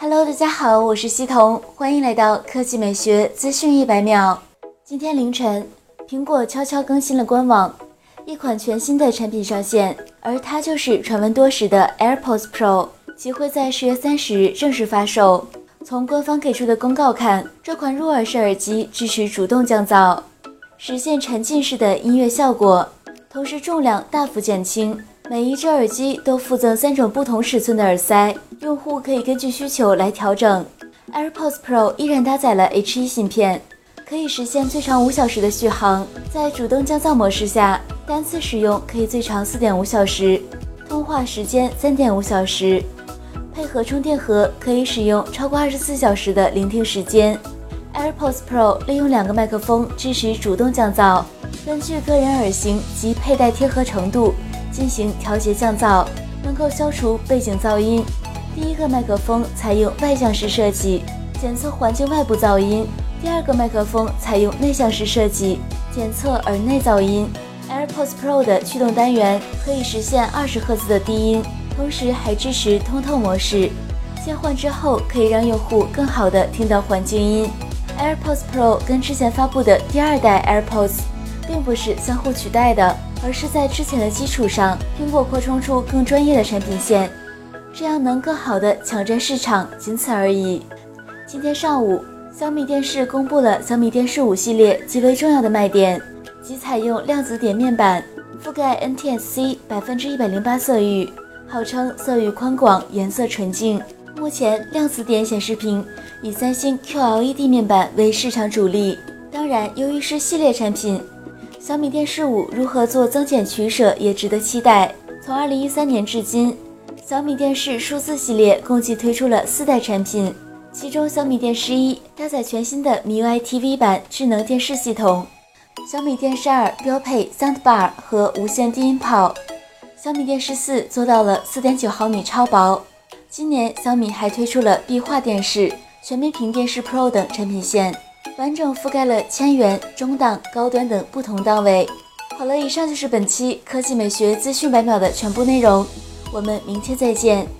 Hello，大家好，我是西彤，欢迎来到科技美学资讯一百秒。今天凌晨，苹果悄悄更新了官网，一款全新的产品上线，而它就是传闻多时的 AirPods Pro，即会在十月三十日正式发售。从官方给出的公告看，这款入耳式耳机支持主动降噪，实现沉浸式的音乐效果，同时重量大幅减轻。每一只耳机都附赠三种不同尺寸的耳塞，用户可以根据需求来调整。AirPods Pro 依然搭载了 H1 芯片，可以实现最长五小时的续航。在主动降噪模式下，单次使用可以最长四点五小时，通话时间三点五小时。配合充电盒，可以使用超过二十四小时的聆听时间。AirPods Pro 利用两个麦克风支持主动降噪，根据个人耳型及佩戴贴合程度。进行调节降噪，能够消除背景噪音。第一个麦克风采用外向式设计，检测环境外部噪音；第二个麦克风采用内向式设计，检测耳内噪音。AirPods Pro 的驱动单元可以实现二十赫兹的低音，同时还支持通透模式。切换之后可以让用户更好的听到环境音。AirPods Pro 跟之前发布的第二代 AirPods 并不是相互取代的。而是在之前的基础上，苹果扩充出更专业的产品线，这样能更好的抢占市场，仅此而已。今天上午，小米电视公布了小米电视五系列极为重要的卖点，即采用量子点面板，覆盖 NTSC 百分之一百零八色域，号称色域宽广，颜色纯净。目前，量子点显示屏以三星 QLED 面板为市场主力。当然，由于是系列产品。小米电视五如何做增减取舍也值得期待。从二零一三年至今，小米电视数字系列共计推出了四代产品，其中小米电视一搭载全新的 MIUI TV 版智能电视系统，小米电视二标配 Soundbar 和无线低音炮，小米电视四做到了四点九毫米超薄。今年小米还推出了壁画电视、全面屏电视 Pro 等产品线。完整覆盖了千元、中档、高端等不同档位。好了，以上就是本期科技美学资讯百秒的全部内容，我们明天再见。